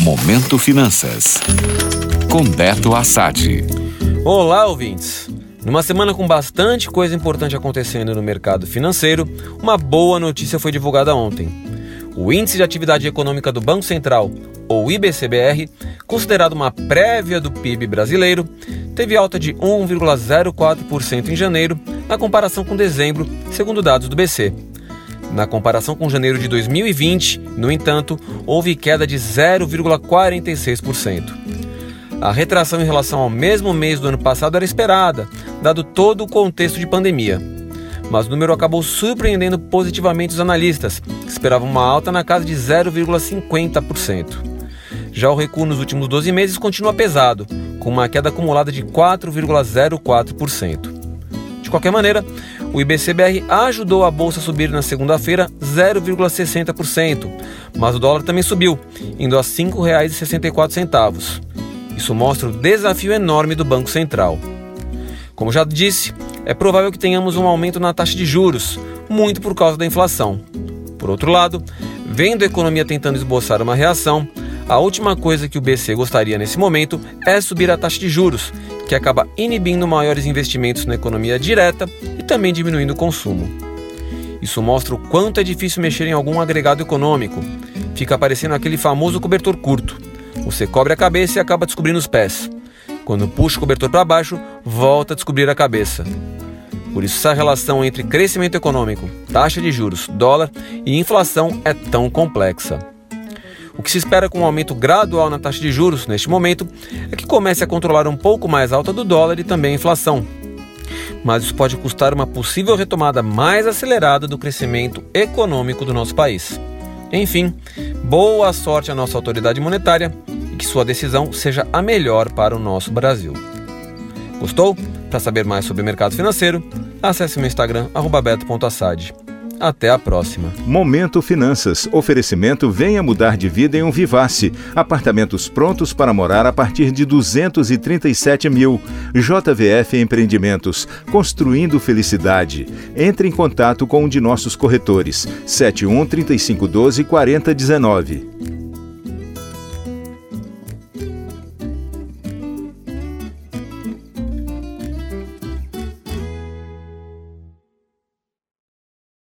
Momento Finanças. Com Beto Assad. Olá, ouvintes. Numa semana com bastante coisa importante acontecendo no mercado financeiro, uma boa notícia foi divulgada ontem. O Índice de Atividade Econômica do Banco Central, ou IBCBR, considerado uma prévia do PIB brasileiro, teve alta de 1,04% em janeiro, na comparação com dezembro, segundo dados do BC. Na comparação com janeiro de 2020, no entanto, houve queda de 0,46%. A retração em relação ao mesmo mês do ano passado era esperada, dado todo o contexto de pandemia. Mas o número acabou surpreendendo positivamente os analistas, que esperavam uma alta na casa de 0,50%. Já o recuo nos últimos 12 meses continua pesado, com uma queda acumulada de 4,04%. De qualquer maneira, o IBCBR ajudou a bolsa a subir na segunda-feira 0,60%, mas o dólar também subiu, indo a R$ 5,64. Isso mostra o desafio enorme do Banco Central. Como já disse, é provável que tenhamos um aumento na taxa de juros, muito por causa da inflação. Por outro lado, vendo a economia tentando esboçar uma reação, a última coisa que o BC gostaria nesse momento é subir a taxa de juros, que acaba inibindo maiores investimentos na economia direta e também diminuindo o consumo. Isso mostra o quanto é difícil mexer em algum agregado econômico. Fica aparecendo aquele famoso cobertor curto. Você cobre a cabeça e acaba descobrindo os pés. Quando puxa o cobertor para baixo, volta a descobrir a cabeça. Por isso, essa relação entre crescimento econômico, taxa de juros, dólar e inflação é tão complexa. O que se espera com um aumento gradual na taxa de juros neste momento é que comece a controlar um pouco mais alta do dólar e também a inflação. Mas isso pode custar uma possível retomada mais acelerada do crescimento econômico do nosso país. Enfim, boa sorte à nossa autoridade monetária e que sua decisão seja a melhor para o nosso Brasil. Gostou? Para saber mais sobre o mercado financeiro, acesse meu Instagram, beto.assad. Até a próxima. Momento Finanças. Oferecimento Venha Mudar de Vida em um Vivace. Apartamentos prontos para morar a partir de 237 mil. JVF Empreendimentos. Construindo Felicidade. Entre em contato com um de nossos corretores. 71 3512 4019.